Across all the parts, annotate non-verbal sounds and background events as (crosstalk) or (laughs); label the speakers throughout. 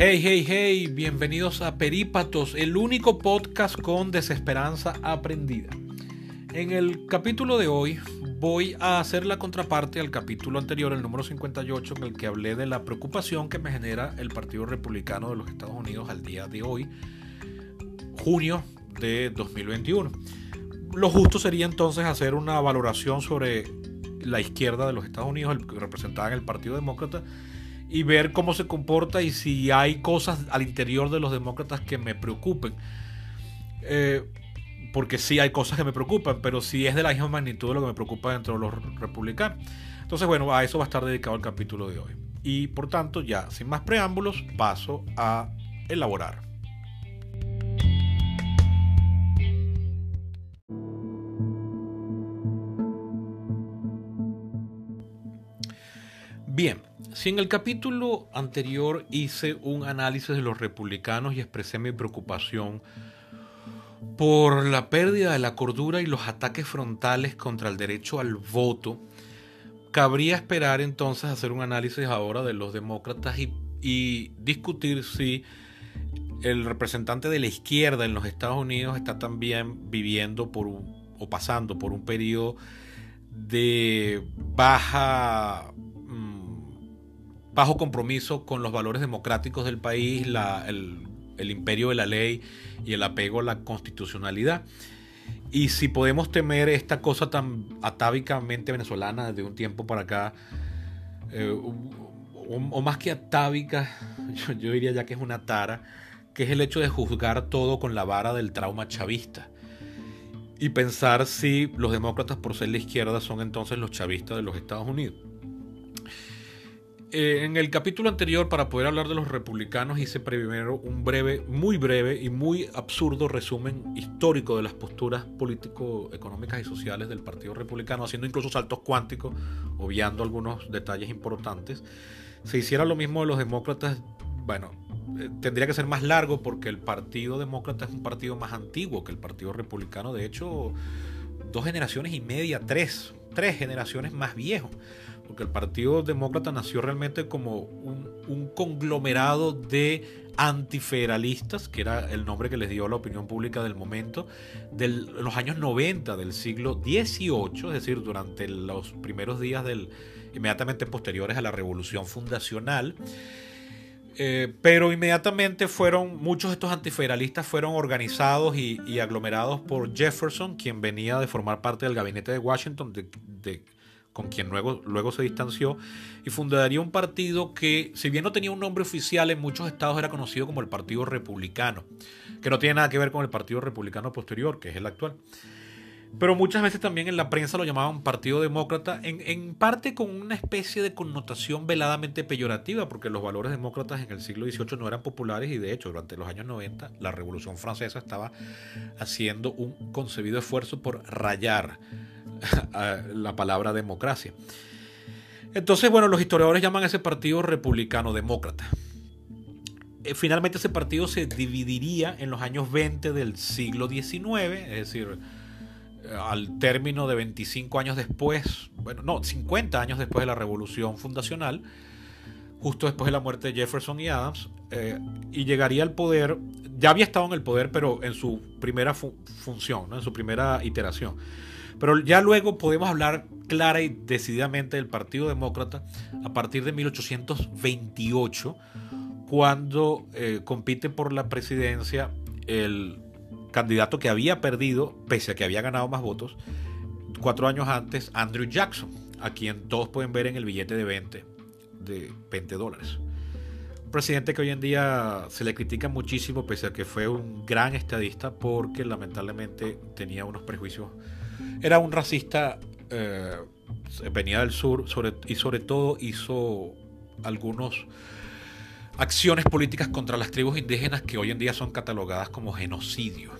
Speaker 1: Hey, hey, hey, bienvenidos a Perípatos, el único podcast con desesperanza aprendida. En el capítulo de hoy voy a hacer la contraparte al capítulo anterior, el número 58, en el que hablé de la preocupación que me genera el Partido Republicano de los Estados Unidos al día de hoy, junio de 2021. Lo justo sería entonces hacer una valoración sobre la izquierda de los Estados Unidos, representaba en el Partido Demócrata, y ver cómo se comporta y si hay cosas al interior de los demócratas que me preocupen. Eh, porque sí hay cosas que me preocupan, pero sí es de la misma magnitud de lo que me preocupa dentro de los republicanos. Entonces, bueno, a eso va a estar dedicado el capítulo de hoy. Y por tanto, ya sin más preámbulos, paso a elaborar. Bien, si en el capítulo anterior hice un análisis de los republicanos y expresé mi preocupación por la pérdida de la cordura y los ataques frontales contra el derecho al voto, cabría esperar entonces hacer un análisis ahora de los demócratas y, discutir si el representante de la izquierda en los Estados Unidos está también viviendo por o pasando por un periodo de baja bajo compromiso con los valores democráticos del país, el, imperio de la ley y el apego a la constitucionalidad. Y si podemos temer esta cosa tan atávicamente venezolana desde un tiempo para acá, eh, o, más que atávica, (laughs) yo, yo, diría ya que es una tara, que es el hecho de juzgar todo con la vara del trauma chavista. Y pensar si los demócratas por ser la izquierda son entonces los chavistas de los Estados Unidos. Eh, en el capítulo anterior, para poder hablar de los republicanos, hice primero un breve, muy breve y muy absurdo resumen histórico de las posturas político-económicas y sociales del Partido Republicano, haciendo incluso saltos cuánticos, obviando algunos detalles importantes. Si hiciera lo mismo de los demócratas, bueno, eh, tendría que ser más largo porque el Partido Demócrata es un partido más antiguo que el Partido Republicano. De hecho, dos generaciones y media, tres, tres generaciones más viejo porque el Partido Demócrata nació realmente como un, conglomerado de antifederalistas, que era el nombre que les dio la opinión pública del momento, de los años 90 del siglo XVIII, es decir, durante los primeros días del, inmediatamente posteriores a la Revolución Fundacional. Eh, pero inmediatamente fueron, muchos de estos antifederalistas fueron organizados y, aglomerados por Jefferson, quien venía de formar parte del gabinete de Washington, de con quien luego, luego se distanció, y fundaría un partido que, si bien no tenía un nombre oficial, en muchos estados era conocido como el Partido Republicano, que no tiene nada que ver con el Partido Republicano posterior, que es el actual. Pero muchas veces también en la prensa lo llamaban Partido Demócrata, en, en, parte con una especie de connotación veladamente peyorativa, porque los valores demócratas en el siglo XVIII no eran populares y de hecho durante los años 90 la Revolución Francesa estaba haciendo un concebido esfuerzo por rayar (laughs) la palabra democracia. Entonces, bueno, los historiadores llaman a ese partido republicano demócrata. Eh, finalmente ese partido se dividiría en los años 20 del siglo XIX, es decir, eh, al término de 25 años después, bueno, no, 50 años después de la revolución fundacional, justo después de la muerte de Jefferson y Adams, eh, y llegaría al poder, ya había estado en el poder, pero en su primera función, en su primera iteración. Pero ya luego podemos hablar clara y decididamente del Partido Demócrata a partir de 1828, cuando eh, compite por la presidencia el candidato que había perdido, pese a que había ganado más votos, cuatro años antes, Andrew Jackson, a quien todos pueden ver en el billete de 20, de 20 dólares. Presidente que hoy en día se le critica muchísimo, pese a que fue un gran estadista, porque lamentablemente tenía unos prejuicios era un racista, eh, venía del sur y sobre todo hizo algunas acciones políticas contra las tribus indígenas que hoy en día son catalogadas como genocidio.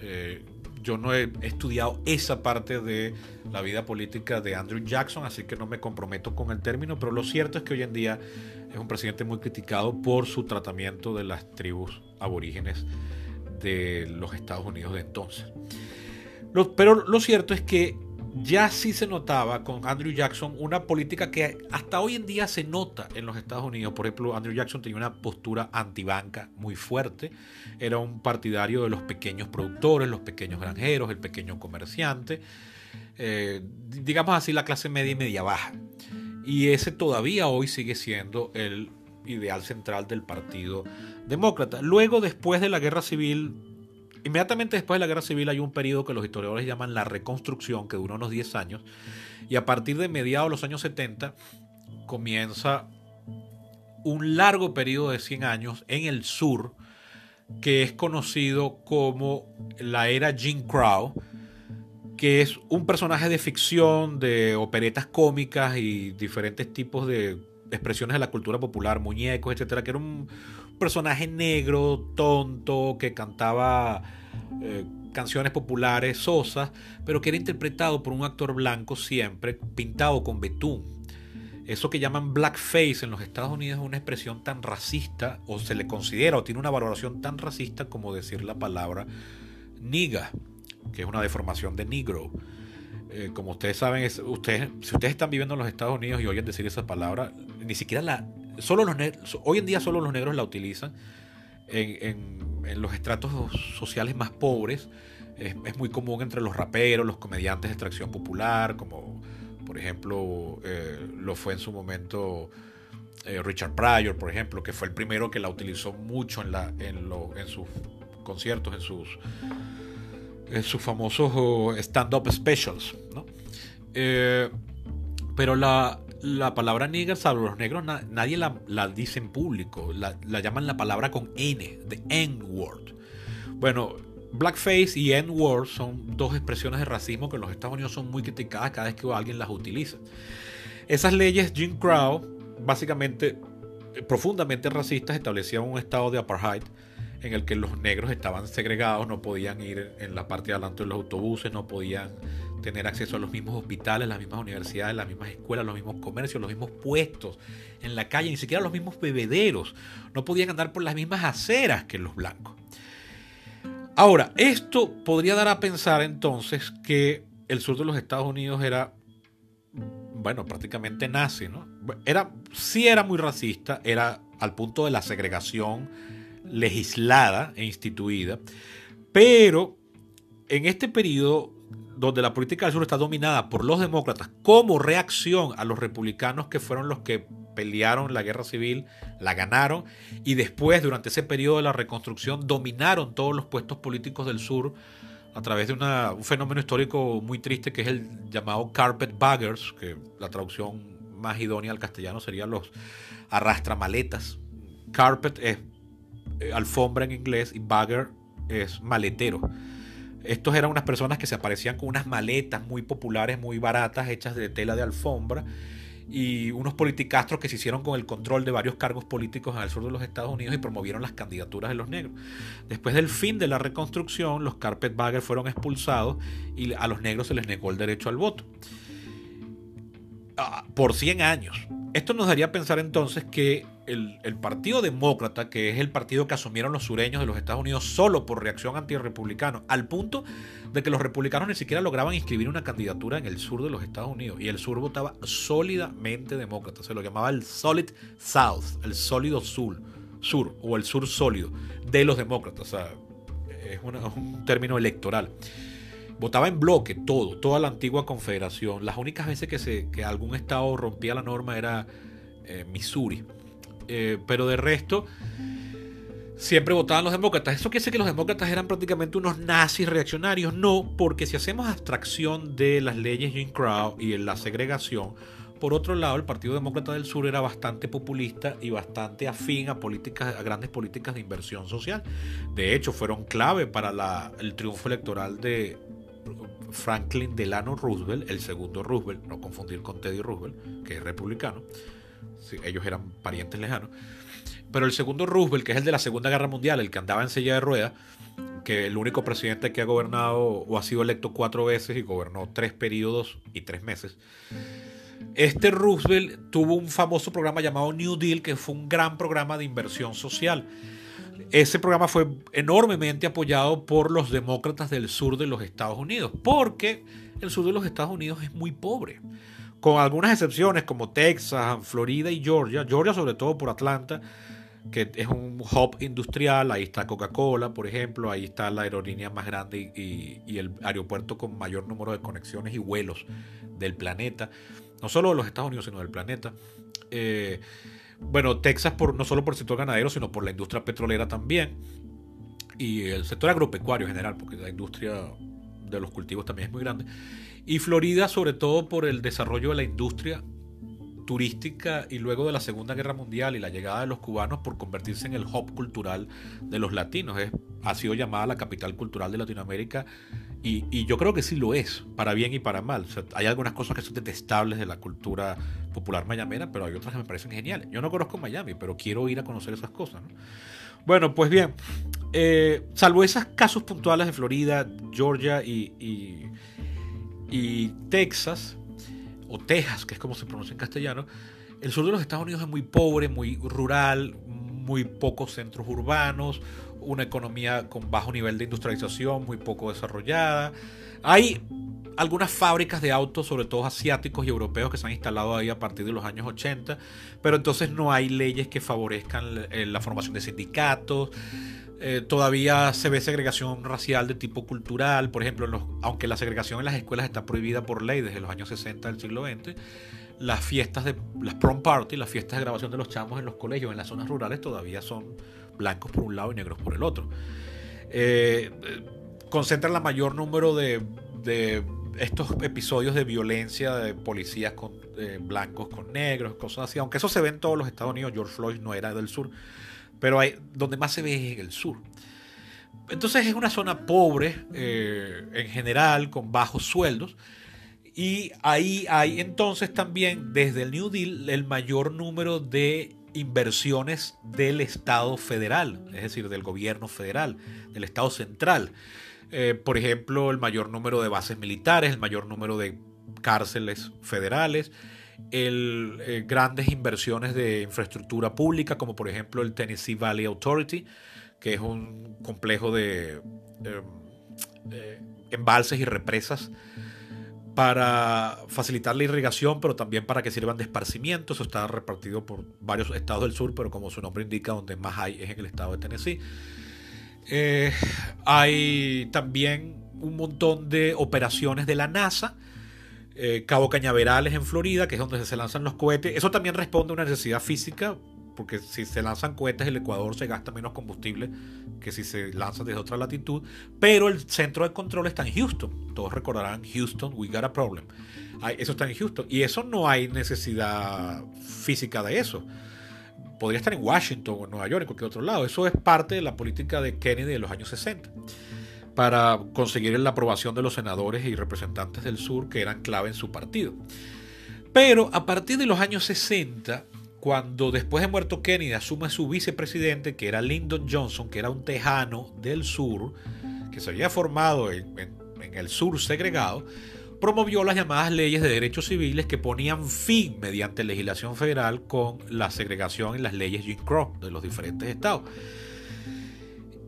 Speaker 1: Eh, yo no he estudiado esa parte de la vida política de Andrew Jackson, así que no me comprometo con el término, pero lo cierto es que hoy en día es un presidente muy criticado por su tratamiento de las tribus aborígenes de los Estados Unidos de entonces pero lo cierto es que ya sí se notaba con Andrew Jackson una política que hasta hoy en día se nota en los Estados Unidos. Por ejemplo, Andrew Jackson tenía una postura antibanca muy fuerte. Era un partidario de los pequeños productores, los pequeños granjeros, el pequeño comerciante. Eh, digamos así, la clase media y media baja. Y ese todavía hoy sigue siendo el ideal central del Partido Demócrata. Luego, después de la Guerra Civil, Inmediatamente después de la Guerra Civil hay un periodo que los historiadores llaman la reconstrucción, que duró unos 10 años, y a partir de mediados de los años 70 comienza un largo periodo de 100 años en el sur, que es conocido como la era Jim Crow, que es un personaje de ficción, de operetas cómicas y diferentes tipos de expresiones de la cultura popular, muñecos, etcétera, que era un personaje negro, tonto, que cantaba eh, canciones populares sosas, pero que era interpretado por un actor blanco siempre, pintado con betún. Eso que llaman blackface en los Estados Unidos es una expresión tan racista, o se le considera, o tiene una valoración tan racista como decir la palabra niga, que es una deformación de negro. Eh, como ustedes saben, ustedes, si ustedes están viviendo en los Estados Unidos y oyen decir esa palabra, ni siquiera la, solo los hoy en día solo los negros la utilizan en, los estratos sociales más pobres. Es, muy común entre los raperos, los comediantes de extracción popular, como por ejemplo eh, lo fue en su momento eh, Richard Pryor, por ejemplo, que fue el primero que la utilizó mucho en, la, en, en sus conciertos, en sus, en sus famosos oh, stand-up specials. Eh, pero la, la palabra nigger, salvo los negros, nadie la, dice en público. La, llaman la palabra con N, de N-word. Bueno, blackface y N-word son dos expresiones de racismo que en los Estados Unidos son muy criticadas cada vez que alguien las utiliza. Esas leyes Jim Crow, básicamente profundamente racistas, establecían un estado de apartheid en el que los negros estaban segregados, no podían ir en la parte de adelante de los autobuses, no podían tener acceso a los mismos hospitales, las mismas universidades, las mismas escuelas, los mismos comercios, los mismos puestos en la calle, ni siquiera los mismos bebederos. No podían andar por las mismas aceras que los blancos. Ahora, esto podría dar a pensar entonces que el sur de los Estados Unidos era, bueno, prácticamente nazi, ¿no? Era, sí era muy racista, era al punto de la segregación legislada e instituida, pero en este periodo donde la política del sur está dominada por los demócratas como reacción a los republicanos que fueron los que pelearon la guerra civil, la ganaron y después durante ese periodo de la reconstrucción dominaron todos los puestos políticos del sur a través de un fenómeno histórico muy triste que es el llamado carpet baggers, que la traducción más idónea al castellano sería los arrastramaletas. Carpet es eh, alfombra en inglés y bagger es maletero. Estos eran unas personas que se aparecían con unas maletas muy populares, muy baratas, hechas de tela de alfombra, y unos politicastros que se hicieron con el control de varios cargos políticos el sur de los Estados Unidos y promovieron las candidaturas de los negros. Después del fin de la reconstrucción, los carpetbaggers fueron expulsados y a los negros se les negó el derecho al voto. Ah, por 100 años. Esto nos daría a pensar entonces que el, Partido Demócrata, que es el partido que asumieron los sureños de los Estados Unidos solo por reacción antirrepublicana, al punto de que los republicanos ni siquiera lograban inscribir una candidatura en el sur de los Estados Unidos. Y el sur votaba sólidamente demócrata. Se lo llamaba el Solid South, el sólido sur, sur o el sur sólido de los demócratas. O sea, es, un término electoral votaba en bloque todo, toda la antigua confederación. Las únicas veces que, se, que algún estado rompía la norma era eh, Missouri. Eh, pero de resto, siempre votaban los demócratas. ¿Eso quiere decir que los demócratas eran prácticamente unos nazis reaccionarios? No, porque si hacemos abstracción de las leyes Jim Crow y la segregación, por otro lado, el Partido Demócrata del Sur era bastante populista y bastante afín a, políticas, a grandes políticas de inversión social. De hecho, fueron clave para el triunfo electoral de Franklin Delano Roosevelt, el segundo Roosevelt, no confundir con Teddy Roosevelt, que es republicano ellos eran parientes lejanos. Pero el segundo Roosevelt, que es el de la Segunda Guerra Mundial, el que andaba en silla de ruedas, que el único presidente que ha gobernado o ha sido electo cuatro veces y gobernó tres periodos y tres meses. Este Roosevelt tuvo un famoso programa llamado New Deal, que fue un gran programa de inversión social. Ese programa fue enormemente apoyado por los demócratas del sur de los Estados Unidos, porque el sur de los Estados Unidos es muy pobre, con algunas excepciones como Texas, Florida y Georgia, Georgia sobre todo por Atlanta, que es un hub industrial, ahí está Coca-Cola, por ejemplo, ahí está la aerolínea más grande y, el aeropuerto con mayor número de conexiones y vuelos del planeta, no solo de los Estados Unidos, sino del planeta. Eh, bueno, Texas por, no solo por el sector ganadero, sino por la industria petrolera también. Y el sector agropecuario en general, porque la industria de los cultivos también es muy grande. Y Florida sobre todo por el desarrollo de la industria turística y luego de la Segunda Guerra Mundial y la llegada de los cubanos por convertirse en el hub cultural de los latinos. Es, ha sido llamada la capital cultural de Latinoamérica y, yo creo que sí lo es, para bien y para mal. hay algunas cosas que son detestables de la cultura popular mayamera, pero hay otras que me parecen geniales. Yo no conozco Miami, pero quiero ir a conocer esas cosas. Bueno, pues bien, eh, salvo esos casos puntuales de Florida, Georgia y, y Texas, o Texas, que es como se pronuncia en castellano, el sur de los Estados Unidos es muy pobre, muy rural, muy pocos centros urbanos, una economía con bajo nivel de industrialización, muy poco desarrollada. Hay algunas fábricas de autos, sobre todo asiáticos y europeos, que se han instalado ahí a partir de los años 80, pero entonces no hay leyes que favorezcan la formación de sindicatos. Eh, todavía se ve segregación racial de tipo cultural, por ejemplo, aunque la segregación en las escuelas está prohibida por ley desde los años 60 del siglo XX, las fiestas de las prom party, las fiestas de grabación de los chamos en los colegios, en las zonas rurales, todavía son blancos por un lado y negros por el otro. Eh, concentran la mayor número de, estos episodios de violencia de policías con eh, blancos con negros, cosas así, aunque eso se ve en todos los Estados Unidos, George Floyd no era del sur, pero hay, donde más se ve es en el sur. Entonces es una zona pobre eh, en general, con bajos sueldos. Y ahí hay entonces también desde el New Deal el mayor número de inversiones del Estado federal, es decir, del gobierno federal, del Estado central. Eh, por ejemplo, el mayor número de bases militares, el mayor número de cárceles federales, el, eh, grandes inversiones de infraestructura pública, como por ejemplo el Tennessee Valley Authority, que es un complejo de em, embalses y represas para facilitar la irrigación, pero también para que sirvan de esparcimiento. Eso está repartido por varios estados del sur, pero como su nombre indica, donde más hay es en el estado de Tennessee. Eh, hay también un montón de operaciones de la NASA eh, Cabo Cañaverales en Florida, que es donde se lanzan los cohetes. Eso también responde a una necesidad física, porque si se lanzan cohetes el Ecuador se gasta menos combustible que si se lanzan desde otra latitud. Pero el centro de control está en Houston. Todos recordarán Houston, we got a problem. Eso está en Houston. Y eso no hay necesidad física de eso. Podría estar en Washington o en Nueva York, en cualquier otro lado. Eso es parte de la política de Kennedy de los años 60 para conseguir la aprobación de los senadores y representantes del sur que eran clave en su partido. Pero a partir de los años 60, cuando después de muerto Kennedy asume su vicepresidente, que era Lyndon Johnson, que era un tejano del sur, que se había formado en, el sur segregado, promovió las llamadas leyes de derechos civiles que ponían fin mediante legislación federal con la segregación en las leyes Jim Crow de los diferentes estados.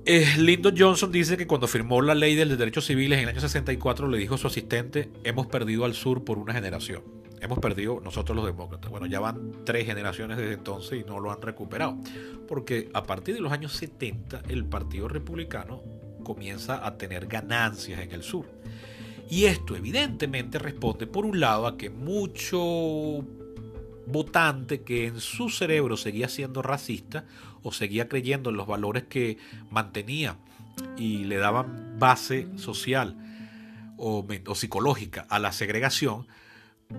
Speaker 1: Eh, Lyndon Johnson dice que cuando firmó la ley de derechos civiles en el año 64 le dijo a su asistente, hemos perdido al sur por una generación. Hemos perdido nosotros los demócratas. Bueno, ya van tres generaciones desde entonces y no lo han recuperado. Porque a partir de los años 70 el Partido Republicano comienza a tener ganancias en el sur. Y esto evidentemente responde por un lado a que mucho votante que en su cerebro seguía siendo racista o seguía creyendo en los valores que mantenía y le daban base social o, psicológica a la segregación,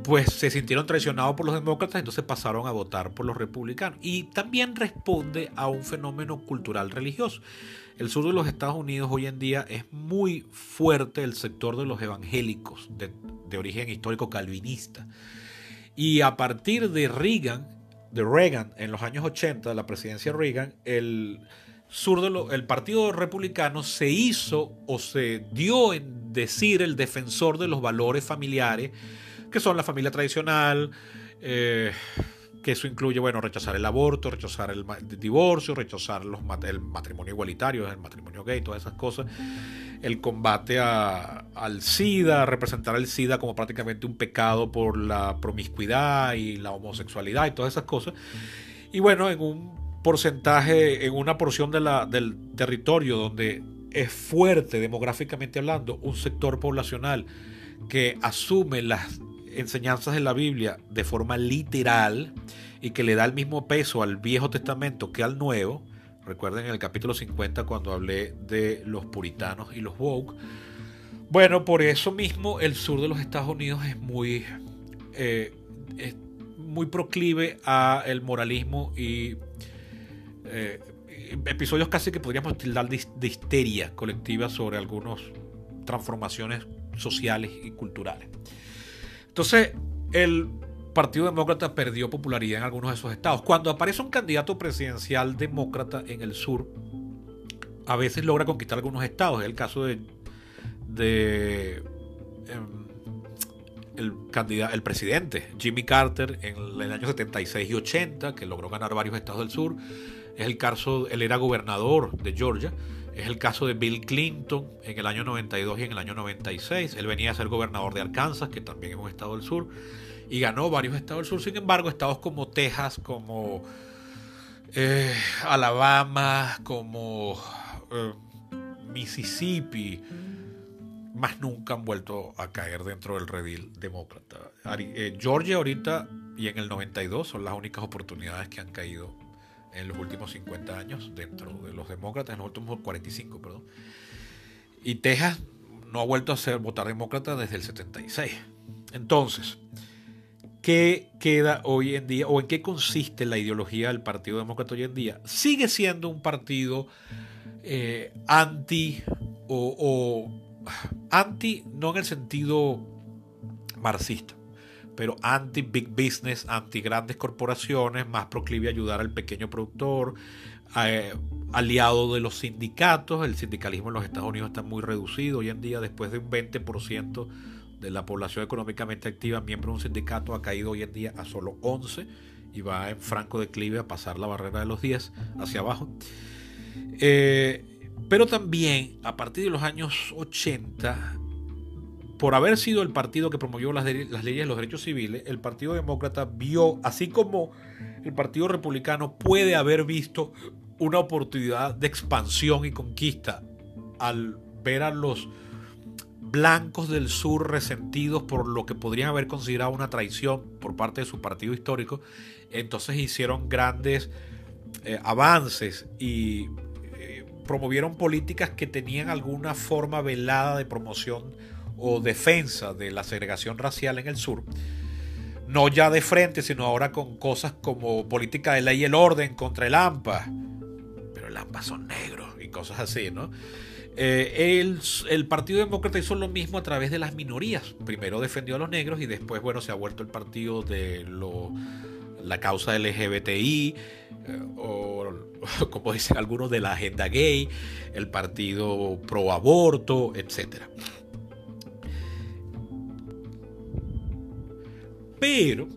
Speaker 1: pues se sintieron traicionados por los demócratas, entonces pasaron a votar por los republicanos. Y también responde a un fenómeno cultural religioso. El sur de los Estados Unidos hoy en día es muy fuerte el sector de los evangélicos de, de origen histórico calvinista. Y a partir de Reagan, de Reagan en los años 80, la presidencia de Reagan, el, sur de el Partido Republicano se hizo o se dio en decir el defensor de los valores familiares, que son la familia tradicional, eh, que eso incluye, bueno, rechazar el aborto, rechazar el, divorcio, rechazar los, el matrimonio igualitario, el matrimonio gay, todas esas cosas, el combate al SIDA, representar el SIDA como prácticamente un pecado por la promiscuidad y la homosexualidad y todas esas cosas. Y bueno, en un porcentaje, en una porción del territorio donde es fuerte demográficamente hablando un sector poblacional que asume las enseñanzas de la Biblia de forma literal y que le da el mismo peso al Viejo Testamento que al Nuevo. Recuerden en el capítulo 50 cuando hablé de los puritanos y los woke. Bueno, por eso mismo el sur de los Estados Unidos es muy, eh, muy proclive a el moralismo y eh, episodios casi que podríamos tildar de histeria colectiva sobre algunas transformaciones sociales y culturales. Entonces, el Partido Demócrata perdió popularidad en algunos de esos estados. Cuando aparece un candidato presidencial demócrata en el sur, a veces logra conquistar algunos estados. Es el caso de, em, el, candidato, el presidente Jimmy Carter en el año 76 y 80, que logró ganar varios estados del sur. Es el caso, él era gobernador de Georgia. Es el caso de Bill Clinton en el año 92 y en el año 96. Él venía a ser gobernador de Arkansas, que también es un estado del sur, y ganó varios estados del sur. Sin embargo, estados como Texas, como eh, Alabama, como eh, Mississippi, más nunca han vuelto a caer dentro del redil demócrata. Eh, Georgia ahorita y en el 92 son las únicas oportunidades que han caído en los últimos 50 años dentro de los demócratas, en los últimos 45, perdón. Y Texas no ha vuelto a ser votar demócrata desde el 76. Entonces, ¿qué queda hoy en día o en qué consiste la ideología del Partido Demócrata hoy en día? Sigue siendo un partido eh, anti o, o anti, no en el sentido marxista, pero anti-big business, anti-grandes corporaciones, más proclive a ayudar al pequeño productor, eh, aliado de los sindicatos. El sindicalismo en los Estados Unidos está muy reducido hoy en día, después de un 20% de la población económicamente activa, miembro de un sindicato, ha caído hoy en día a solo 11 y va en franco declive a pasar la barrera de los 10 hacia abajo. Eh, pero también a partir de los años 80 por haber sido el partido que promovió las, leyes de los derechos civiles, el Partido Demócrata vio, así como el Partido Republicano puede haber visto una oportunidad de expansión y conquista al ver a los blancos del sur resentidos por lo que podrían haber considerado una traición por parte de su partido histórico, entonces hicieron grandes eh, avances y eh, promovieron políticas que tenían alguna forma velada de promoción o defensa de la segregación racial en el sur, no ya de frente, sino ahora con cosas como política de ley y el orden contra el AMPA, pero el AMPA son negros y cosas así, ¿no? Eh, el, Partido Demócrata hizo lo mismo a través de las minorías. Primero defendió a los negros y después, bueno, se ha vuelto el partido de lo, la causa LGBTI, eh, o (laughs) como dicen algunos, de la agenda gay, el partido pro aborto, etcétera. Pero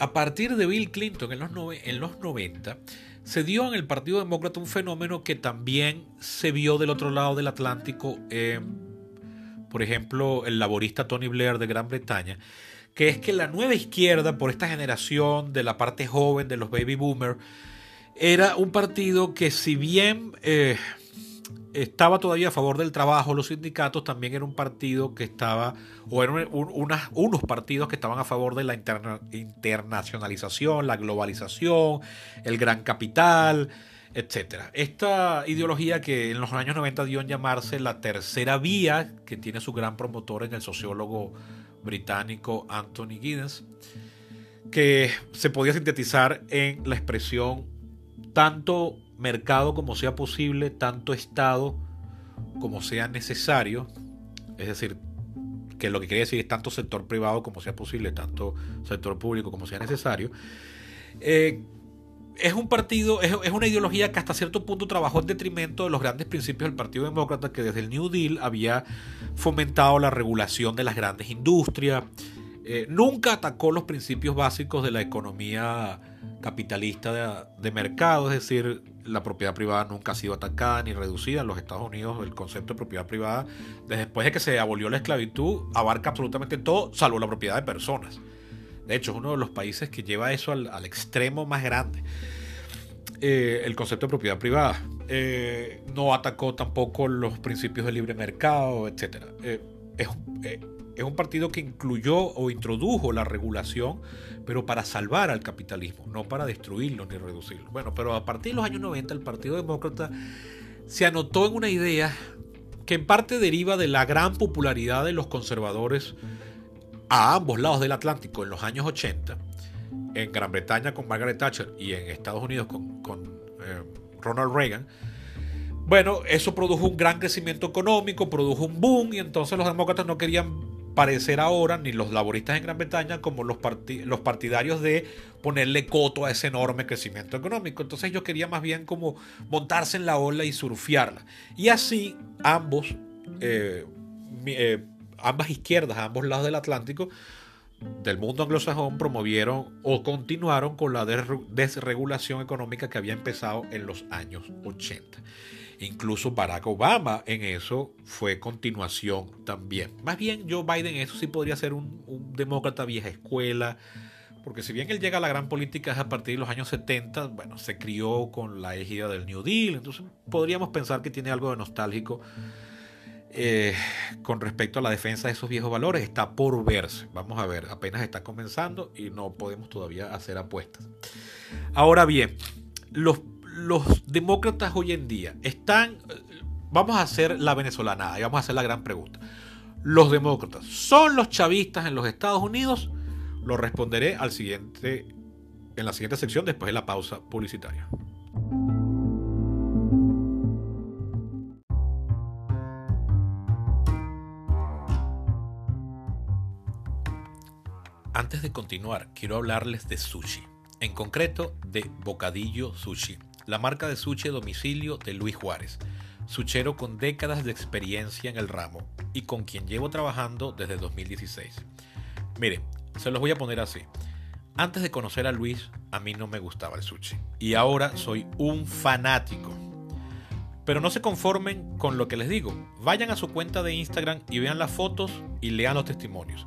Speaker 1: a partir de Bill Clinton en los, en los 90, se dio en el Partido Demócrata un fenómeno que también se vio del otro lado del Atlántico, por ejemplo, el laborista Tony Blair de Gran Bretaña, que es que la nueva izquierda, por esta generación de la parte joven de los baby boomers, era un partido que si bien eh, estaba todavía a favor del trabajo, los sindicatos también era un partido que estaba, o eran unos partidos que estaban a favor de la internacionalización, la globalización, el gran capital, etc. Esta ideología que en los años 90 dio en llamarse la tercera vía, que tiene su gran promotor en el sociólogo británico Anthony Giddens, que se podía sintetizar en la expresión tanto mercado como sea posible, tanto Estado como sea necesario, es decir, que lo que quiere decir es tanto sector privado como sea posible, tanto sector público como sea necesario. Eh, es un partido, es, una ideología que hasta cierto punto trabajó en detrimento de los grandes principios del Partido Demócrata, que desde el New Deal había fomentado la regulación de las grandes industrias, eh, nunca atacó los principios básicos de la economía capitalista de, mercado, es decir, la propiedad privada nunca ha sido atacada ni reducida. En los Estados Unidos el concepto de propiedad privada, después de que se abolió la esclavitud, abarca absolutamente todo, salvo la propiedad de personas. De hecho, es uno de los países que lleva eso al, extremo más grande. Eh, el concepto de propiedad privada. Eh, no atacó tampoco los principios del libre mercado, etc. Es, es un partido que incluyó o introdujo la regulación, pero para salvar al capitalismo, no para destruirlo ni reducirlo. Bueno, pero a partir de los años 90 el Partido Demócrata se anotó en una idea que en parte deriva de la gran popularidad de los conservadores a ambos lados del Atlántico en los años 80, en Gran Bretaña con Margaret Thatcher y en Estados Unidos con, eh, Ronald Reagan, bueno, eso produjo un gran crecimiento económico, produjo un boom y entonces los demócratas no querían parecer ahora ni los laboristas en Gran Bretaña como los, los partidarios de ponerle coto a ese enorme crecimiento económico. Entonces yo quería más bien como montarse en la ola y surfearla. Y así ambos, eh, eh, ambas izquierdas, ambos lados del Atlántico, del mundo anglosajón promovieron o continuaron con la desregulación económica que había empezado en los años 80. Incluso Barack Obama en eso fue continuación también. Más bien Joe Biden eso sí podría ser un, demócrata vieja escuela, porque si bien él llega a la gran política a partir de los años 70, bueno, se crió con la égida del New Deal, entonces podríamos pensar que tiene algo de nostálgico eh, con respecto a la defensa de esos viejos valores. Está por verse, vamos a ver, apenas está comenzando y no podemos todavía hacer apuestas. Ahora bien, los los demócratas hoy en día están, vamos a hacer la venezolana y vamos a hacer la gran pregunta. ¿Los demócratas son los chavistas en los Estados Unidos? Lo responderé al siguiente, en la siguiente sección después de la pausa publicitaria. Antes de continuar, quiero hablarles de sushi, en concreto de Bocadillo Sushi la marca de sushi de domicilio de Luis Juárez, suchero con décadas de experiencia en el ramo y con quien llevo trabajando desde 2016. Mire, se los voy a poner así. Antes de conocer a Luis, a mí no me gustaba el sushi y ahora soy un fanático. Pero no se conformen con lo que les digo. Vayan a su cuenta de Instagram y vean las fotos y lean los testimonios.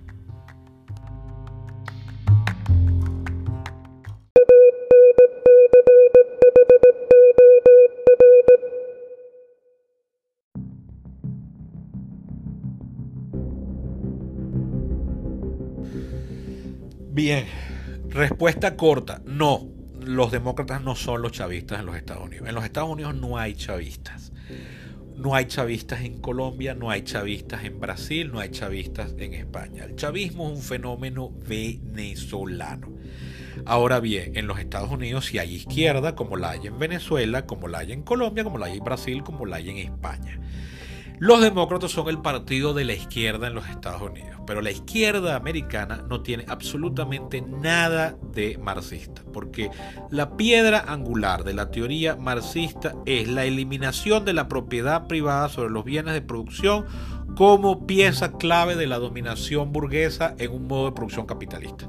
Speaker 1: Bien, respuesta corta, no, los demócratas no son los chavistas en los Estados Unidos. En los Estados Unidos no hay chavistas. No hay chavistas en Colombia, no hay chavistas en Brasil, no hay chavistas en España. El chavismo es un fenómeno venezolano. Ahora bien, en los Estados Unidos sí hay izquierda, como la hay en Venezuela, como la hay en Colombia, como la hay en Brasil, como la hay en España. Los demócratas son el partido de la izquierda en los Estados Unidos, pero la izquierda americana no tiene absolutamente nada de marxista, porque la piedra angular de la teoría marxista es la eliminación de la propiedad privada sobre los bienes de producción como pieza clave de la dominación burguesa en un modo de producción capitalista.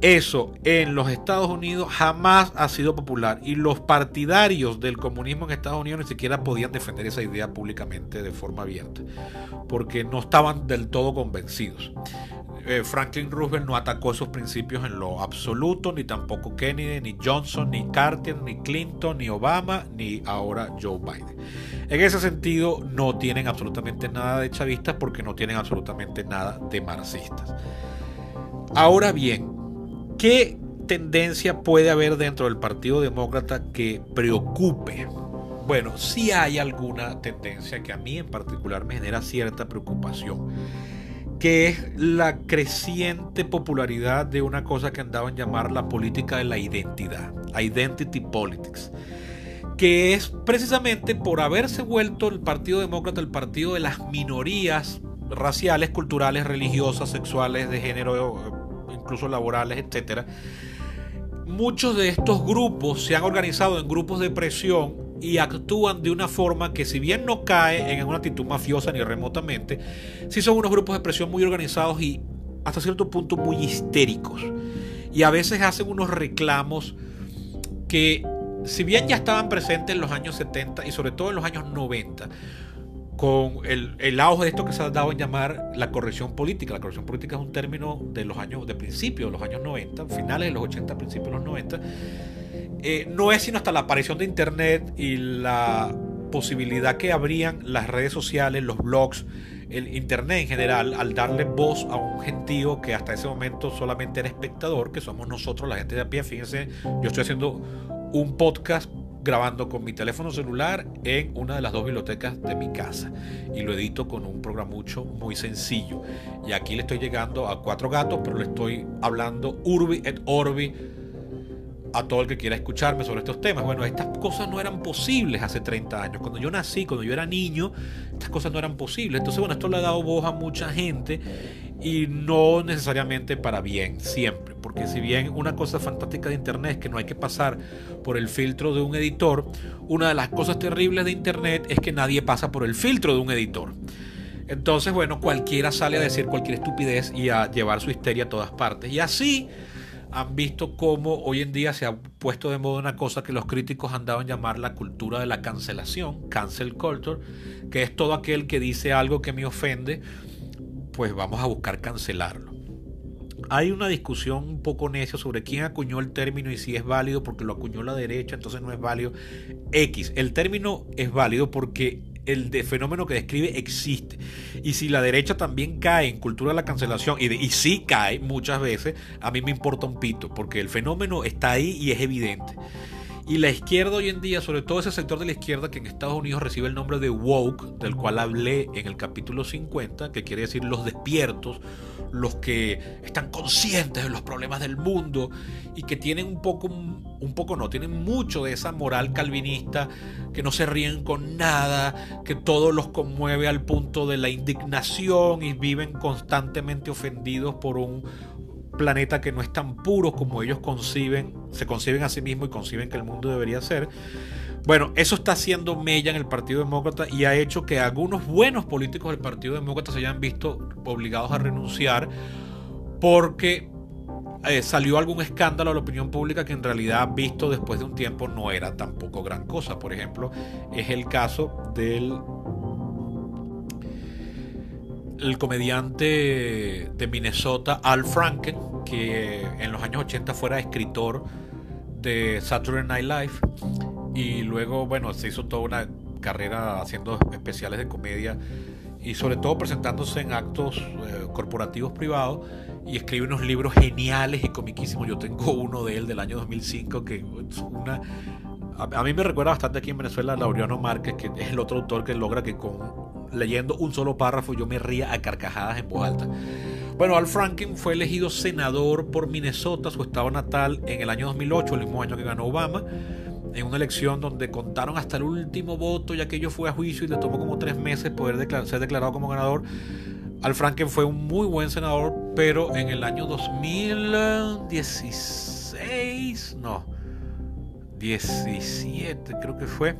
Speaker 1: Eso en los Estados Unidos jamás ha sido popular y los partidarios del comunismo en Estados Unidos ni siquiera podían defender esa idea públicamente de forma abierta, porque no estaban del todo convencidos. Eh, Franklin Roosevelt no atacó esos principios en lo absoluto, ni tampoco Kennedy, ni Johnson, ni Carter, ni Clinton, ni Obama, ni ahora Joe Biden. En ese sentido, no tienen absolutamente nada de chavistas porque no tienen absolutamente nada de marxistas. Ahora bien, ¿Qué tendencia puede haber dentro del Partido Demócrata que preocupe? Bueno, sí hay alguna tendencia que a mí en particular me genera cierta preocupación, que es la creciente popularidad de una cosa que andaban a llamar la política de la identidad, identity politics, que es precisamente por haberse vuelto el Partido Demócrata el partido de las minorías raciales, culturales, religiosas, sexuales, de género, incluso laborales, etcétera. Muchos de estos grupos se han organizado en grupos de presión y actúan de una forma que si bien no cae en una actitud mafiosa ni remotamente, sí son unos grupos de presión muy organizados y hasta cierto punto muy histéricos. Y a veces hacen unos reclamos que si bien ya estaban presentes en los años 70 y sobre todo en los años 90, con el, auge de esto que se ha dado en llamar la corrección política. La corrección política es un término de los años, de principios de los años 90, finales de los 80, principios de los 90. Eh, no es sino hasta la aparición de Internet y la posibilidad que abrían las redes sociales, los blogs, el Internet en general, al darle voz a un gentío que hasta ese momento solamente era espectador, que somos nosotros, la gente de a pie. Fíjense, yo estoy haciendo un podcast grabando con mi teléfono celular en una de las dos bibliotecas de mi casa y lo edito con un programucho muy sencillo y aquí le estoy llegando a cuatro gatos pero le estoy hablando urbi et orbi a todo el que quiera escucharme sobre estos temas. Bueno, estas cosas no eran posibles hace 30 años. Cuando yo nací, cuando yo era niño, estas cosas no eran posibles. Entonces, bueno, esto le ha dado voz a mucha gente y no necesariamente para bien, siempre. Porque si bien una cosa fantástica de Internet es que no hay que pasar por el filtro de un editor, una de las cosas terribles de Internet es que nadie pasa por el filtro de un editor. Entonces, bueno, cualquiera sale a decir cualquier estupidez y a llevar su histeria a todas partes. Y así han visto cómo hoy en día se ha puesto de moda una cosa que los críticos andaban a llamar la cultura de la cancelación, cancel culture, que es todo aquel que dice algo que me ofende, pues vamos a buscar cancelarlo. Hay una discusión un poco necia sobre quién acuñó el término y si es válido porque lo acuñó la derecha, entonces no es válido. X, el término es válido porque el de fenómeno que describe existe. Y si la derecha también cae en cultura de la cancelación, y, y sí cae muchas veces, a mí me importa un pito, porque el fenómeno está ahí y es evidente. Y la izquierda hoy en día, sobre todo ese sector de la izquierda que en Estados Unidos recibe el nombre de woke, del cual hablé en el capítulo 50, que quiere decir los despiertos, los que están conscientes de los problemas del mundo y que tienen un poco, un poco no, tienen mucho de esa moral calvinista, que no se ríen con nada, que todo los conmueve al punto de la indignación y viven constantemente ofendidos por un planeta que no es tan puro como ellos conciben, se conciben a sí mismos y conciben que el mundo debería ser. Bueno, eso está haciendo mella en el Partido Demócrata y ha hecho que algunos buenos políticos del Partido Demócrata se hayan visto obligados a renunciar porque eh, salió algún escándalo a la opinión pública que en realidad visto después de un tiempo no era tampoco gran cosa. Por ejemplo, es el caso del el comediante de Minnesota, Al Franken, que en los años 80 fuera escritor de Saturday Night Live y luego, bueno, se hizo toda una carrera haciendo especiales de comedia y sobre todo presentándose en actos eh, corporativos privados y escribe unos libros geniales y comiquísimos. Yo tengo uno de él del año 2005 que es una... A, mí me recuerda bastante aquí en Venezuela a Laureano Márquez, que es el otro autor que logra que con leyendo un solo párrafo yo me ría a carcajadas en voz alta. Bueno, Al Franken fue elegido senador por Minnesota, su estado natal, en el año 2008, el mismo año que ganó Obama, en una elección donde contaron hasta el último voto, ya que ello fue a juicio y le tomó como tres meses poder ser declarado como ganador. Al Franken fue un muy buen senador, pero en el año 2016, no, 17 creo que fue,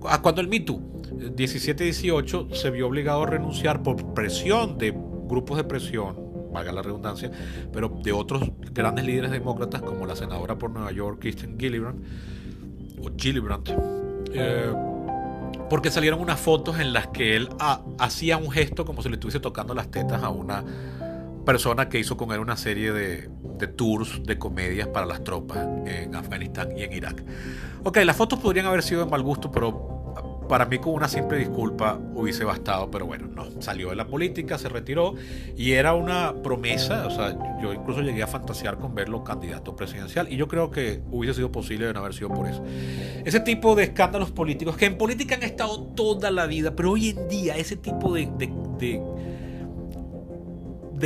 Speaker 1: cuando el Me 17-18 se vio obligado a renunciar por presión de grupos de presión, valga la redundancia, pero de otros grandes líderes demócratas como la senadora por Nueva York, Kristen Gillibrand, o Gillibrand, eh, porque salieron unas fotos en las que él hacía un gesto como si le estuviese tocando las tetas a una persona que hizo con él una serie de, tours de comedias para las tropas en Afganistán y en Irak. Ok, las fotos podrían haber sido de mal gusto, pero para mí con una simple disculpa hubiese bastado, pero bueno, no, salió de la política, se retiró y era una promesa, o sea, yo incluso llegué a fantasear con verlo candidato presidencial y yo creo que hubiese sido posible de no haber sido por eso. Ese tipo de escándalos políticos que en política han estado toda la vida, pero hoy en día ese tipo de, de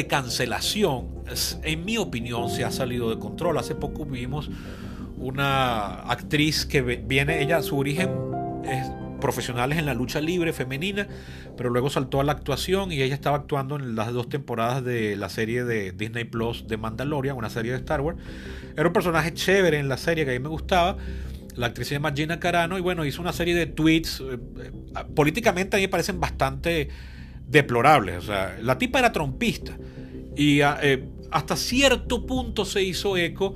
Speaker 1: cancelación, en mi opinión, se ha salido de control. Hace poco vimos una actriz que viene, ella, su origen es profesionales en la lucha libre femenina, pero luego saltó a la actuación y ella estaba actuando en las dos temporadas de la serie de Disney Plus de Mandalorian, una serie de Star Wars. Era un personaje chévere en la serie que a mí me gustaba. La actriz se llama Gina Carano y bueno, hizo una serie de tweets. Eh, eh, políticamente a mí me parecen bastante deplorables. O sea, la tipa era trompista y ah, eh, hasta cierto punto se hizo eco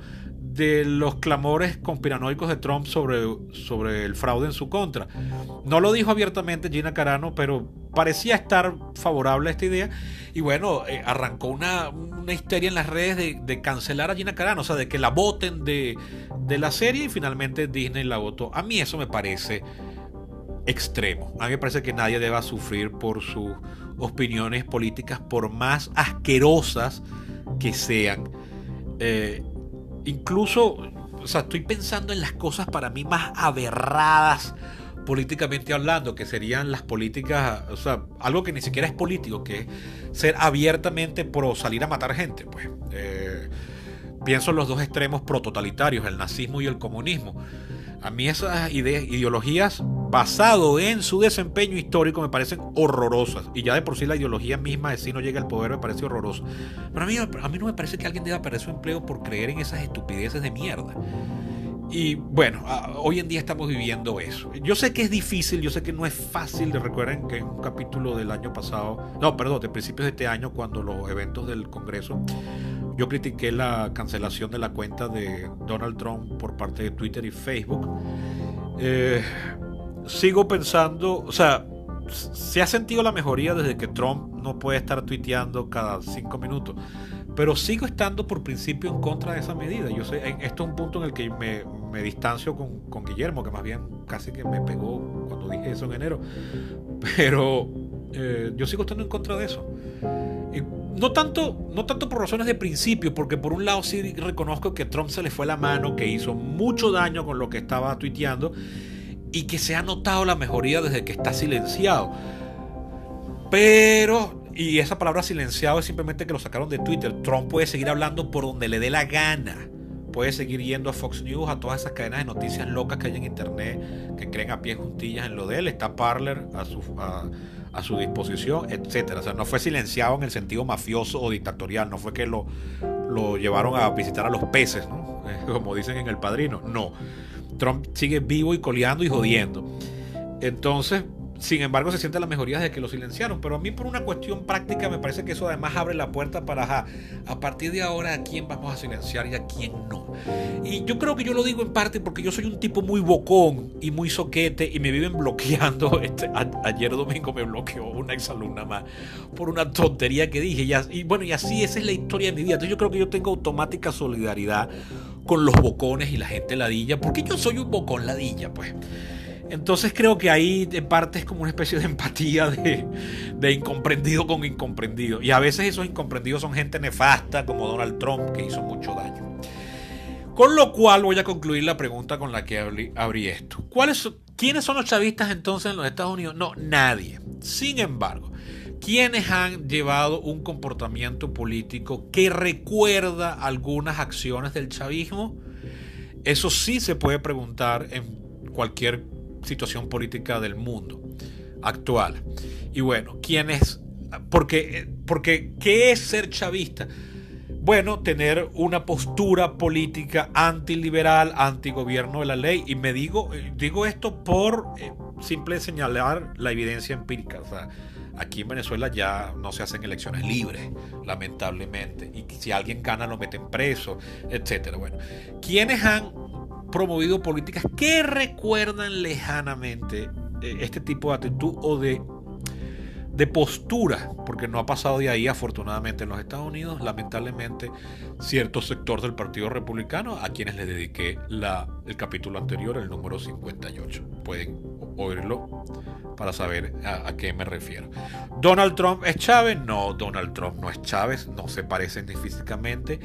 Speaker 1: de los clamores conspiranoicos de Trump sobre, sobre el fraude en su contra. No lo dijo abiertamente Gina Carano, pero parecía estar favorable a esta idea. Y bueno, eh, arrancó una, histeria en las redes de, cancelar a Gina Carano, o sea, de que la voten de, de la serie y finalmente Disney la votó. A mí eso me parece A mí me parece que nadie deba sufrir por sus opiniones políticas, por más asquerosas que sean. Eh, incluso, o sea, estoy pensando en las cosas para mí más aberradas políticamente hablando, que serían las políticas, o sea, algo que ni siquiera es político, que es ser abiertamente pro salir a matar gente, pues. Eh, pienso en los dos extremos prototalitarios, el nazismo y el comunismo. A mí esas ideas, ideologías basado en su desempeño histórico me parecen horrorosas. Y ya de por sí la ideología misma de si no llega al poder me parece horrorosa. Pero a mí, a mí no me parece que alguien deba perder su empleo por creer en esas estupideces de mierda. Y bueno, hoy en día estamos viviendo eso. Yo sé que es difícil, yo sé que no es fácil. Recuerden que en un capítulo del año pasado, no, perdón, de principios de este año, cuando los eventos del Congreso, yo critiqué la cancelación de la cuenta de Donald Trump por parte de Twitter y Facebook. Eh, sigo pensando, o sea, se ha sentido la mejoría desde que Trump no puede estar tuiteando cada cinco minutos. Pero sigo estando por principio en contra de esa medida. Yo sé, esto es un punto en el que me, me distancio con, con, Guillermo, que más bien casi que me pegó cuando dije eso en enero. Pero eh, yo sigo estando en contra de eso. No tanto, no tanto por razones de principio, porque por un lado sí reconozco que Trump se le fue la mano, que hizo mucho daño con lo que estaba tuiteando y que se ha notado la mejoría desde que está silenciado. Pero, y esa palabra silenciado es simplemente que lo sacaron de Twitter. Trump puede seguir hablando por donde le dé la gana. Puede seguir yendo a Fox News, a todas esas cadenas de noticias locas que hay en Internet, que creen a pies juntillas en lo de él. Está Parler a su, a, su disposición, etcétera. O sea, no fue silenciado en el sentido mafioso o dictatorial. No fue que lo, lo llevaron a visitar a los peces, ¿no? (laughs) como dicen en El Padrino. No Trump sigue vivo y coleando y jodiendo. Entonces, sin embargo, se siente la mejoría de que lo silenciaron. Pero a mí, por una cuestión práctica, me parece que eso además abre la puerta para a partir de ahora a quién vamos a silenciar y a quién no. Y yo creo que yo lo digo en parte porque yo soy un tipo muy bocón y muy soquete y me viven bloqueando. (laughs) Este, ayer domingo me bloqueó una exalumna más por una tontería que dije. Y, y bueno, y así esa es la historia de mi vida. Entonces, yo creo que yo tengo automática solidaridad con los bocones y la gente ladilla, porque yo soy un bocón ladilla, pues. Entonces creo que ahí en parte es como una especie de empatía de, de, incomprendido con incomprendido. Y a veces esos incomprendidos son gente nefasta como Donald Trump que hizo mucho daño. Con lo cual voy a concluir la pregunta con la que abrí, esto. ¿Cuáles, ¿Quiénes son los chavistas entonces en los Estados Unidos? No, nadie. Sin embargo, quienes han llevado un comportamiento político que recuerda algunas acciones del chavismo. Eso sí se puede preguntar en cualquier situación política del mundo actual. Y bueno, ¿quiénes? Porque, porque ¿qué es ser chavista? Bueno, tener una postura política antiliberal, antigobierno de la ley. Y me digo, digo esto por eh, simple señalar la evidencia empírica. O sea, Aquí en Venezuela ya no se hacen elecciones libres, lamentablemente. Y si alguien gana lo meten preso, etcétera. Bueno, ¿quiénes han promovido políticas que recuerdan lejanamente eh, este tipo de actitud o de de postura, porque no ha pasado de ahí afortunadamente en los Estados Unidos, lamentablemente cierto sector del Partido Republicano a quienes le dediqué la, el capítulo anterior, el número 58. Pueden oírlo para saber a, a, qué me refiero. ¿Donald Trump es Chávez? No, Donald Trump no es Chávez, no se parecen ni físicamente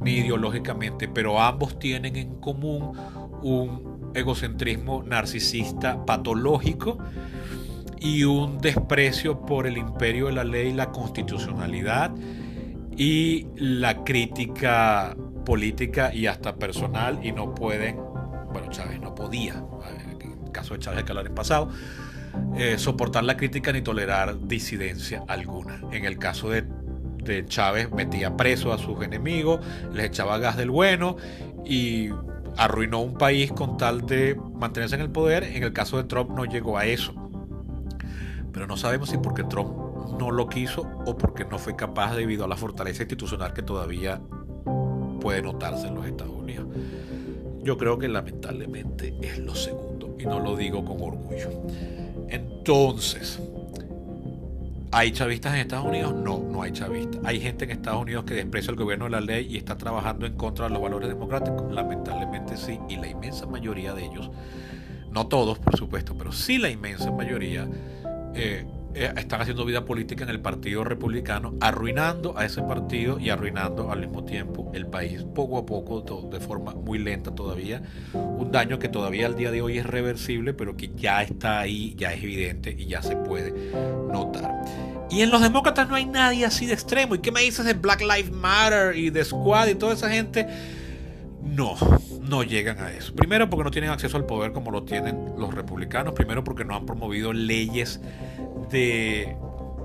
Speaker 1: ni ideológicamente, pero ambos tienen en común un egocentrismo narcisista patológico y un desprecio por el imperio de la ley, la constitucionalidad y la crítica política y hasta personal y no pueden, bueno, Chávez no podía, en el caso de Chávez que hablar en pasado, eh, soportar la crítica ni tolerar disidencia alguna. En el caso de, de Chávez metía preso a sus enemigos, les echaba gas del bueno y arruinó un país con tal de mantenerse en el poder. En el caso de Trump no llegó a eso. Pero no sabemos si porque Trump no lo quiso o porque no fue capaz debido a la fortaleza institucional que todavía puede notarse en los Estados Unidos. Yo creo que lamentablemente es lo segundo y no lo digo con orgullo. Entonces, ¿hay chavistas en Estados Unidos? No, no hay chavistas. ¿Hay gente en Estados Unidos que desprecia el gobierno de la ley y está trabajando en contra de los valores democráticos? Lamentablemente sí, y la inmensa mayoría de ellos, no todos por supuesto, pero sí la inmensa mayoría, eh, eh, están haciendo vida política en el Partido Republicano, arruinando a ese partido y arruinando al mismo tiempo el país, poco a poco, de forma muy lenta todavía. Un daño que todavía al día de hoy es reversible, pero que ya está ahí, ya es evidente y ya se puede notar. Y en los demócratas no hay nadie así de extremo. ¿Y qué me dices de Black Lives Matter y de Squad y toda esa gente? No, no llegan a eso. Primero porque no tienen acceso al poder como lo tienen los republicanos. Primero porque no han promovido leyes de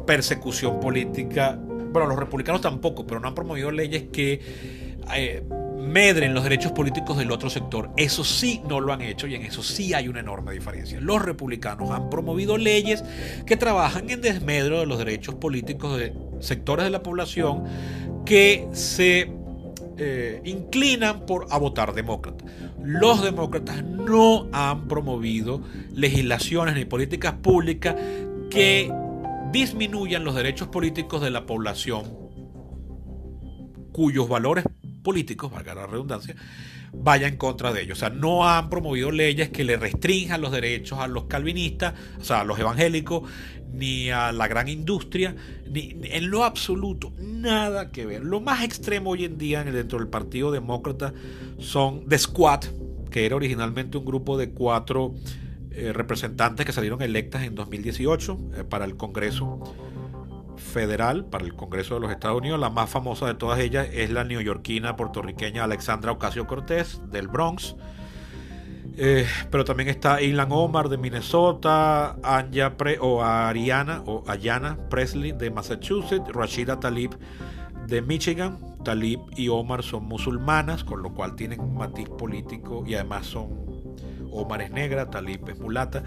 Speaker 1: persecución política. Bueno, los republicanos tampoco, pero no han promovido leyes que eh, medren los derechos políticos del otro sector. Eso sí no lo han hecho y en eso sí hay una enorme diferencia. Los republicanos han promovido leyes que trabajan en desmedro de los derechos políticos de sectores de la población que se eh, inclinan por a votar demócrata. Los demócratas no han promovido legislaciones ni políticas públicas que disminuyan los derechos políticos de la población cuyos valores políticos, valga la redundancia, vaya en contra de ellos. O sea, no han promovido leyes que le restrinjan los derechos a los calvinistas, o sea, a los evangélicos, ni a la gran industria, ni en lo absoluto, nada que ver. Lo más extremo hoy en día dentro del Partido Demócrata son The Squad, que era originalmente un grupo de cuatro eh, representantes que salieron electas en 2018 eh, para el Congreso Federal, para el Congreso de los Estados Unidos. La más famosa de todas ellas es la neoyorquina puertorriqueña Alexandra Ocasio Cortés del Bronx. Eh, pero también está Ilan Omar de Minnesota, Anja o Ariana o Ayana Presley de Massachusetts, Rashida Talib de Michigan. Talib y Omar son musulmanas, con lo cual tienen un matiz político y además son Omar es negra, Talib es mulata.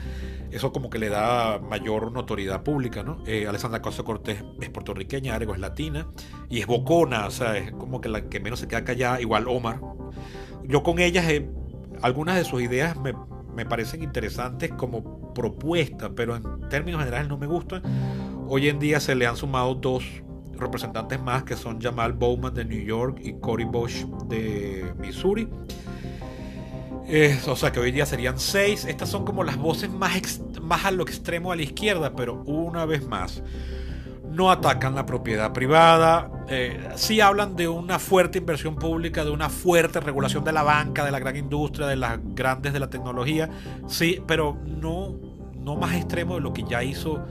Speaker 1: Eso como que le da mayor notoriedad pública, ¿no? Eh, Alessandra Costa Cortés es puertorriqueña, Arego es latina y es bocona, o sea, es como que la que menos se queda callada, igual Omar. Yo con ellas, eh, algunas de sus ideas me, me parecen interesantes como propuesta, pero en términos generales no me gustan. Hoy en día se le han sumado dos representantes más que son Jamal Bowman de New York y Cory Bush de Missouri o sea que hoy día serían seis. Estas son como las voces más, más a lo extremo a la izquierda, pero una vez más, no atacan la propiedad privada. Eh, sí hablan de una fuerte inversión pública, de una fuerte regulación de la banca, de la gran industria, de las grandes de la tecnología. Sí, pero no, no más extremo de lo que ya hizo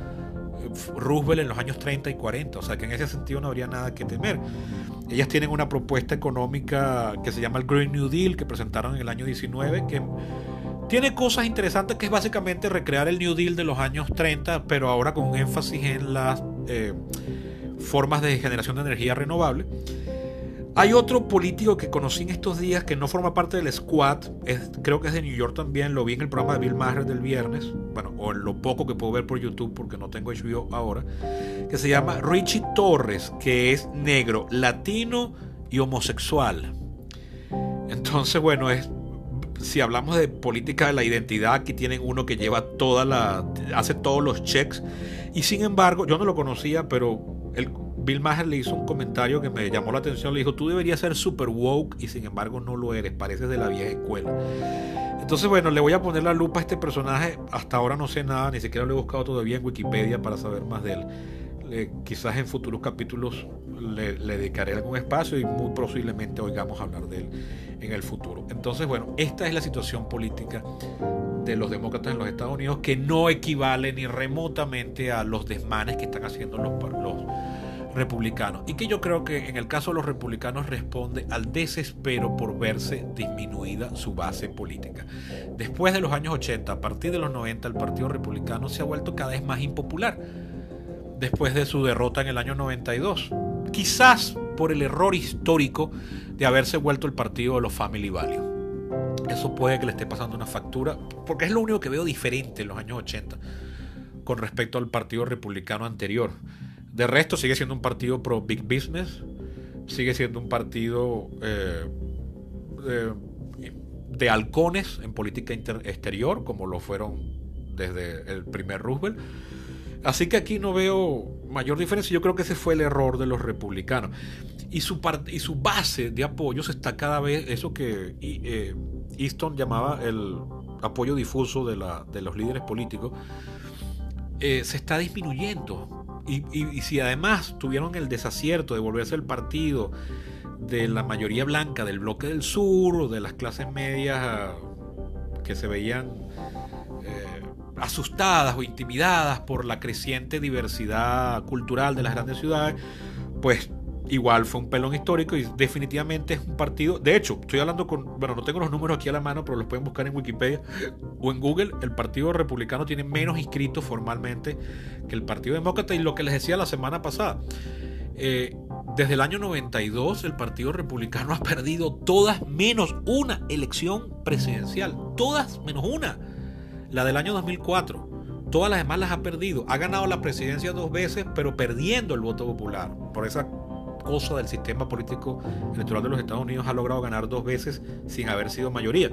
Speaker 1: Roosevelt en los años 30 y 40. O sea que en ese sentido no habría nada que temer. Ellas tienen una propuesta económica que se llama el Green New Deal que presentaron en el año 19 que tiene cosas interesantes que es básicamente recrear el New Deal de los años 30 pero ahora con énfasis en las eh, formas de generación de energía renovable. Hay otro político que conocí en estos días que no forma parte del squad, creo que es de New York también, lo vi en el programa de Bill Maher del viernes, bueno, o en lo poco que puedo ver por YouTube porque no tengo HBO ahora, que se llama Richie Torres, que es negro, latino y homosexual. Entonces, bueno, es si hablamos de política de la identidad, aquí tienen uno que lleva toda la hace todos los checks y sin embargo, yo no lo conocía, pero Bill Maher le hizo un comentario que me llamó la atención. Le dijo, tú deberías ser super woke y sin embargo no lo eres, pareces de la vieja escuela. Entonces, bueno, le voy a poner la lupa a este personaje. Hasta ahora no sé nada, ni siquiera lo he buscado todavía en Wikipedia para saber más de él. quizás en futuros capítulos le, le, dedicaré algún espacio y muy posiblemente oigamos hablar de él en el futuro. Entonces, bueno, esta es la situación política de los demócratas en los Estados Unidos que no equivale ni remotamente a los desmanes que están haciendo los, los republicano y que yo creo que en el caso de los republicanos responde al desespero por verse disminuida su base política. Después de los años 80, a partir de los 90, el Partido Republicano se ha vuelto cada vez más impopular después de su derrota en el año 92. Quizás por el error histórico de haberse vuelto el partido de los Family Values. Eso puede que le esté pasando una factura, porque es lo único que veo diferente en los años 80 con respecto al partido republicano anterior. De resto, sigue siendo un partido pro big business, sigue siendo un partido eh, de halcones en política exterior, como lo fueron desde el primer Roosevelt. Así que aquí no veo mayor diferencia. Yo creo que ese fue el error de los republicanos. Y su, base de apoyos está cada vez, eso que eh, Easton llamaba el apoyo difuso de, de los líderes políticos, eh, se está disminuyendo. Y, si además tuvieron el desacierto de volverse el partido de la mayoría blanca del bloque del sur de las clases medias ah, que se veían eh, asustadas o intimidadas por la creciente diversidad cultural de las grandes ciudades, pues igual fue un pelón histórico y definitivamente es un partido. De hecho, estoy hablando con. Bueno, no tengo los números aquí a la mano, pero los pueden buscar en Wikipedia o en Google. El Partido Republicano tiene menos inscritos formalmente que el Partido Demócrata. Y lo que les decía la semana pasada. Eh, desde el año 92 el Partido Republicano ha perdido todas menos una elección presidencial. Todas menos una. La del año 2004. Todas las demás las ha perdido. Ha ganado la presidencia dos veces, pero perdiendo el voto popular. Por esa cosa del sistema político electoral de los Estados Unidos ha logrado ganar dos veces sin haber sido mayoría.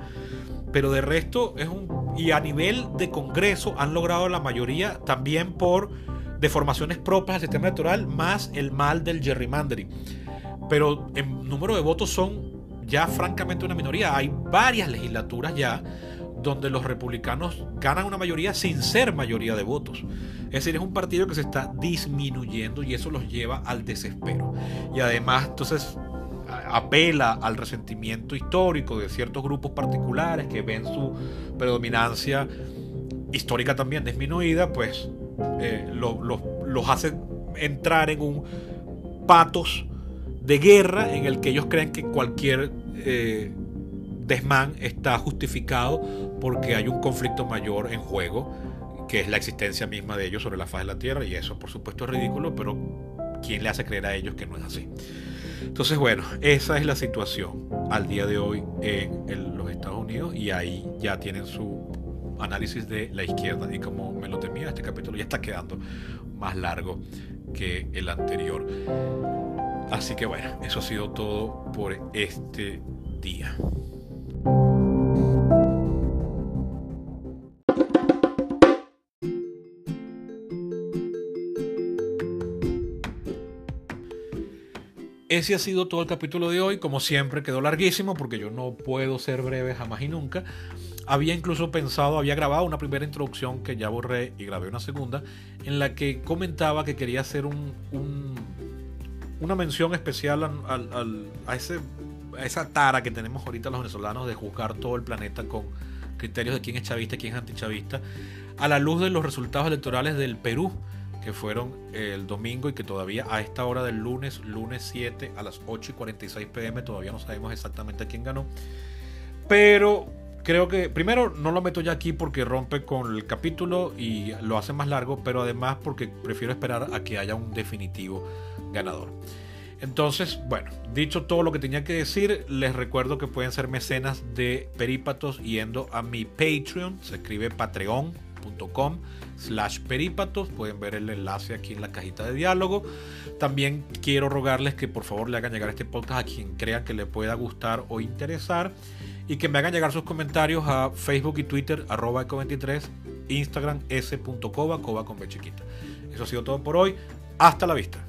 Speaker 1: Pero de resto es un... Y a nivel de Congreso han logrado la mayoría también por deformaciones propias del sistema electoral más el mal del gerrymandering. Pero en número de votos son ya francamente una minoría. Hay varias legislaturas ya donde los republicanos ganan una mayoría sin ser mayoría de votos. Es decir, es un partido que se está disminuyendo y eso los lleva al desespero. Y además, entonces, apela al resentimiento histórico de ciertos grupos particulares que ven su predominancia histórica también disminuida, pues eh, los hace entrar en un patos de guerra en el que ellos creen que cualquier eh, desmán está justificado porque hay un conflicto mayor en juego, que es la existencia misma de ellos sobre la faz de la Tierra, y eso por supuesto es ridículo, pero ¿quién le hace creer a ellos que no es así? Entonces, bueno, esa es la situación al día de hoy en los Estados Unidos y ahí ya tienen su análisis de la izquierda y como me lo temía, este capítulo ya está quedando más largo que el anterior. Así que bueno, eso ha sido todo por este día. Ese ha sido todo el capítulo de hoy. Como siempre, quedó larguísimo porque yo no puedo ser breve jamás y nunca. Había incluso pensado, había grabado una primera introducción que ya borré y grabé una segunda, en la que comentaba que quería hacer un, una mención especial a, ese, a esa tara que tenemos ahorita los venezolanos de juzgar todo el planeta con criterios de quién es chavista quién es antichavista, a la luz de los resultados electorales del Perú que fueron el domingo y que todavía a esta hora del lunes, lunes 7 a las 8 y 46 pm, todavía no sabemos exactamente quién ganó. Pero creo que primero no lo meto ya aquí porque rompe con el capítulo y lo hace más largo, pero además porque prefiero esperar a que haya un definitivo ganador. Entonces, bueno, dicho todo lo que tenía que decir, les recuerdo que pueden ser mecenas de Perípatos yendo a mi Patreon, se escribe patreon.com slash perípatos. Pueden ver el enlace aquí en la cajita de diálogo. También quiero rogarles que por favor le hagan llegar este podcast a quien crean que le pueda gustar o interesar. Y que me hagan llegar sus comentarios a Facebook y Twitter, arroba eco23, Instagram s.coba, coba con b chiquita. Eso ha sido todo por hoy. Hasta la vista.